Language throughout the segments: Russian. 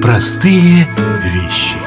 Простые вещи.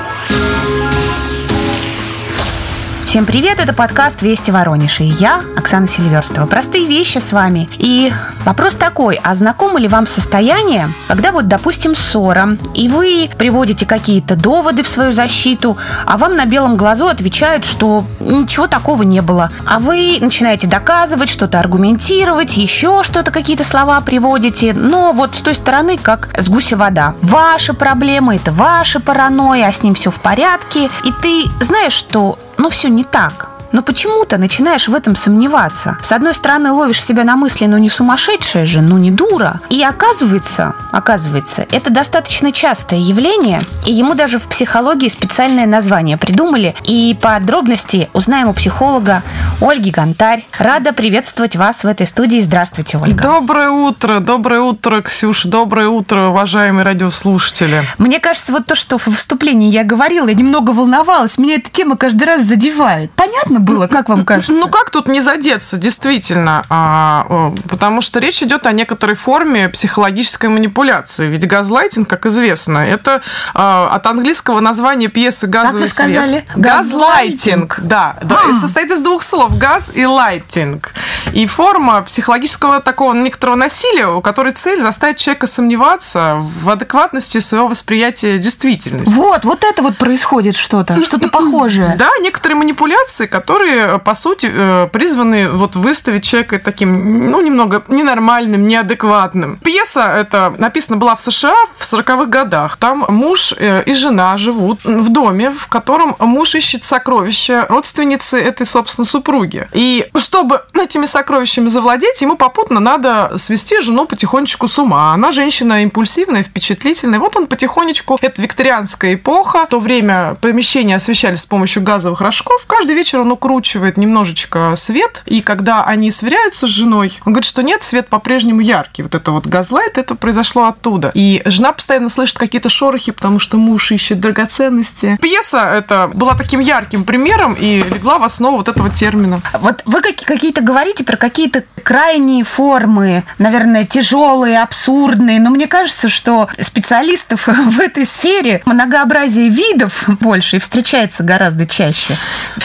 Всем привет, это подкаст «Вести Воронеж» и я, Оксана Сильверстова. Простые вещи с вами. И вопрос такой, а знакомо ли вам состояние, когда вот, допустим, ссора, и вы приводите какие-то доводы в свою защиту, а вам на белом глазу отвечают, что ничего такого не было. А вы начинаете доказывать, что-то аргументировать, еще что-то, какие-то слова приводите, но вот с той стороны, как с гуся вода. Ваши проблемы, это ваша паранойя, а с ним все в порядке. И ты знаешь, что ну все не так. Но почему-то начинаешь в этом сомневаться. С одной стороны, ловишь себя на мысли, ну не сумасшедшая же, ну не дура. И оказывается, оказывается, это достаточно частое явление, и ему даже в психологии специальное название придумали. И подробности узнаем у психолога Ольги Гонтарь. Рада приветствовать вас в этой студии. Здравствуйте, Ольга. Доброе утро, доброе утро, Ксюш, доброе утро, уважаемые радиослушатели. Мне кажется, вот то, что в вступлении я говорила, я немного волновалась, меня эта тема каждый раз задевает. Понятно было, как вам кажется? Ну как тут не задеться, действительно, а, потому что речь идет о некоторой форме психологической манипуляции. Ведь газлайтинг, как известно, это а, от английского названия пьесы «Газовый как вы сказали? свет». Газлайтинг, да, да а. состоит из двух слов «газ» и «лайтинг». И форма психологического такого некоторого насилия, у которой цель заставить человека сомневаться в адекватности своего восприятия действительности. Вот, вот это вот происходит что-то, что-то похожее. Да, некоторые манипуляции, которые которые, по сути, э, призваны вот выставить человека таким, ну, немного ненормальным, неадекватным. Пьеса эта написана была в США в 40-х годах. Там муж э, и жена живут в доме, в котором муж ищет сокровища родственницы этой, собственно, супруги. И чтобы этими сокровищами завладеть, ему попутно надо свести жену потихонечку с ума. Она женщина импульсивная, впечатлительная. Вот он потихонечку, это викторианская эпоха, в то время помещения освещались с помощью газовых рожков. Каждый вечер он укручивает немножечко свет, и когда они сверяются с женой, он говорит, что нет, свет по-прежнему яркий. Вот это вот газлайт, это произошло оттуда. И жена постоянно слышит какие-то шорохи, потому что муж ищет драгоценности. Пьеса это была таким ярким примером и легла в основу вот этого термина. Вот вы какие-то говорите про какие-то крайние формы, наверное, тяжелые, абсурдные, но мне кажется, что специалистов в этой сфере многообразие видов больше и встречается гораздо чаще.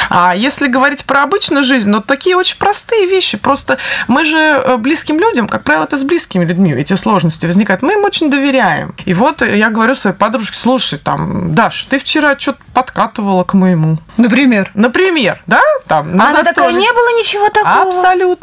А если говорить про обычную жизнь, ну, такие очень простые вещи. Просто мы же э, близким людям, как правило, это с близкими людьми эти сложности возникают. Мы им очень доверяем. И вот я говорю своей подружке, слушай, там, Даш, ты вчера что-то подкатывала к моему. Например? Например, да? Там, а она такая, не было ничего такого. Абсолютно.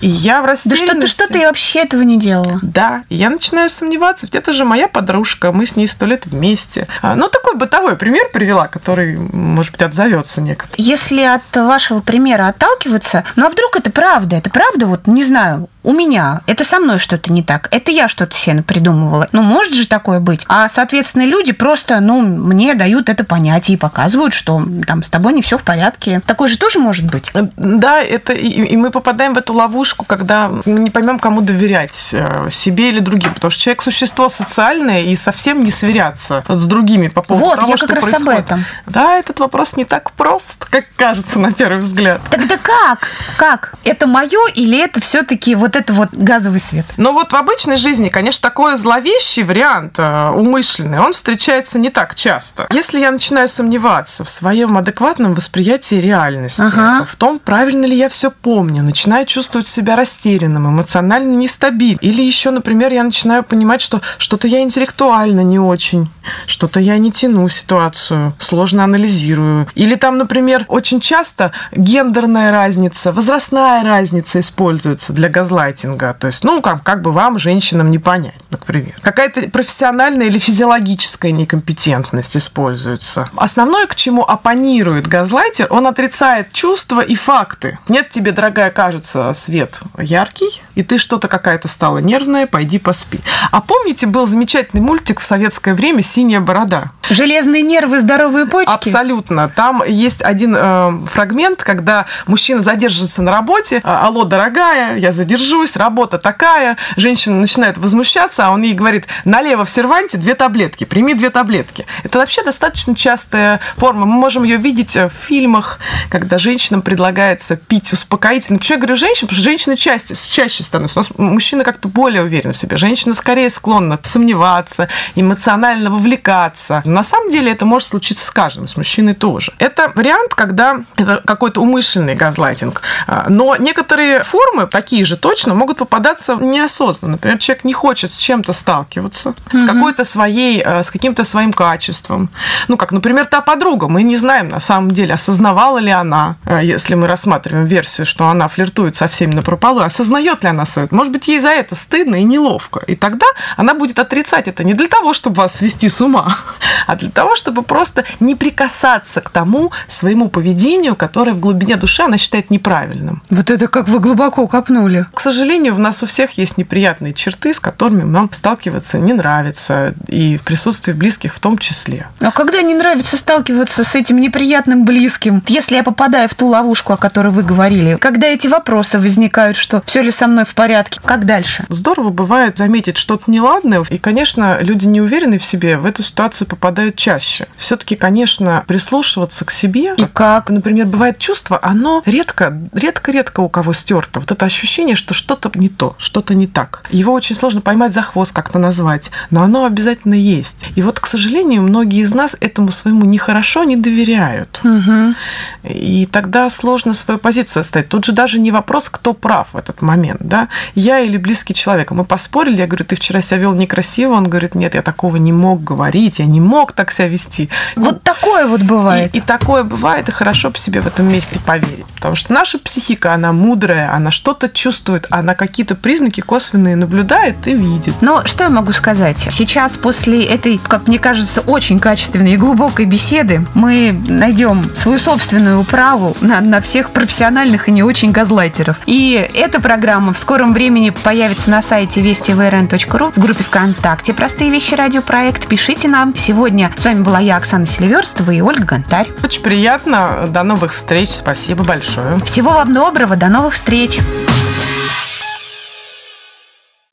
И я в растерянности. Да что ты, что ты вообще этого не делала? Да. Я начинаю сомневаться, ведь это же моя подружка, мы с ней сто лет вместе. А, ну, такой бытовой пример привела, который, может быть, отзовется некоторым. Если от вашего примера отталкиваться, ну а вдруг это правда? Это правда, вот, не знаю, у меня, это со мной что-то не так, это я что-то себе придумывала. Ну, может же такое быть. А, соответственно, люди просто, ну, мне дают это понятие и показывают, что там с тобой не все в порядке. Такое же тоже может быть. Да, это и, и мы попадаем в эту ловушку, когда мы не поймем, кому доверять, э, себе или другим, потому что человек существо социальное и совсем не сверяться с другими по поводу вот, того, я что как раз происходит. об этом. Да, этот вопрос не так прост, как кажется на первый взгляд. Тогда как? Как? Это мое или это все-таки вот вот это вот газовый свет. Но вот в обычной жизни, конечно, такой зловещий вариант, э, умышленный, он встречается не так часто. Если я начинаю сомневаться в своем адекватном восприятии реальности, ага. в том, правильно ли я все помню, начинаю чувствовать себя растерянным, эмоционально нестабильным. Или еще, например, я начинаю понимать, что что-то я интеллектуально не очень, что-то я не тяну ситуацию, сложно анализирую. Или там, например, очень часто гендерная разница, возрастная разница используется для газлайтинга газлайтинга. То есть, ну, как, как бы вам, женщинам, не понять, например. Какая-то профессиональная или физиологическая некомпетентность используется. Основное, к чему оппонирует газлайтер, он отрицает чувства и факты. Нет тебе, дорогая, кажется, свет яркий, и ты что-то какая-то стала нервная, пойди поспи. А помните, был замечательный мультик в советское время «Синяя борода»? Железные нервы, здоровые почки? Абсолютно. Там есть один э, фрагмент, когда мужчина задерживается на работе. «Алло, дорогая, я задержу сержусь, работа такая, женщина начинает возмущаться, а он ей говорит, налево в серванте две таблетки, прими две таблетки. Это вообще достаточно частая форма. Мы можем ее видеть в фильмах, когда женщинам предлагается пить успокоительно. Почему я говорю женщин? Потому что женщины чаще, чаще становятся. У нас мужчины как-то более уверены в себе. Женщина скорее склонна сомневаться, эмоционально вовлекаться. На самом деле это может случиться с каждым, с мужчиной тоже. Это вариант, когда это какой-то умышленный газлайтинг. А, но некоторые формы, такие же точно, могут попадаться неосознанно. Например, человек не хочет с чем-то сталкиваться, угу. с какой-то своей, э, с каким-то своим качеством. Ну, как, например, та подруга. Мы не знаем, на самом деле, осознавала ли она, э, если мы рассматриваем версию, что она флиртует со всеми на прополу, осознает ли она свое. Может быть, ей за это стыдно и неловко. И тогда она будет отрицать это не для того, чтобы вас свести с ума, а для того, чтобы просто не прикасаться к тому своему поведению, которое в глубине души она считает неправильным. Вот это как вы глубоко копнули. К сожалению, в нас у всех есть неприятные черты, с которыми нам сталкиваться не нравится, и в присутствии близких в том числе. А когда не нравится сталкиваться с этим неприятным близким, если я попадаю в ту ловушку, о которой вы говорили, когда эти вопросы возникают, что все ли со мной в порядке, как дальше? Здорово бывает заметить что-то неладное, и, конечно, люди не уверены в себе в эту ситуацию попадают чаще. Все-таки, конечно, прислушиваться к себе. И как? Например, бывает чувство, оно редко, редко-редко у кого стерто. Вот это ощущение, что что-то не то, что-то не так. Его очень сложно поймать за хвост, как-то назвать, но оно обязательно есть. И вот, к сожалению, многие из нас этому своему нехорошо не доверяют. Угу. И тогда сложно свою позицию оставить. Тут же даже не вопрос, кто прав в этот момент. Да? Я или близкий человек. Мы поспорили, я говорю, ты вчера себя вел некрасиво. Он говорит, нет, я такого не мог говорить, я не мог так себя вести. Вот такое вот бывает. И, и такое бывает, и хорошо бы себе в этом месте поверить. Потому что наша психика, она мудрая, она что-то чувствует, она какие-то признаки косвенные наблюдает и видит. Но что я могу сказать? Сейчас, после этой, как мне кажется, очень качественной и глубокой беседы, мы найдем свою собственную управу на, на всех профессиональных и не очень газлайтеров. И эта программа в скором времени появится на сайте вестиврн.ру в группе ВКонтакте «Простые вещи. Радиопроект». Пишите нам. Сегодня с вами была я, Оксана Селиверстова и Ольга Гонтарь. Очень приятно. До новых встреч. Спасибо большое. Всего вам доброго. До новых встреч.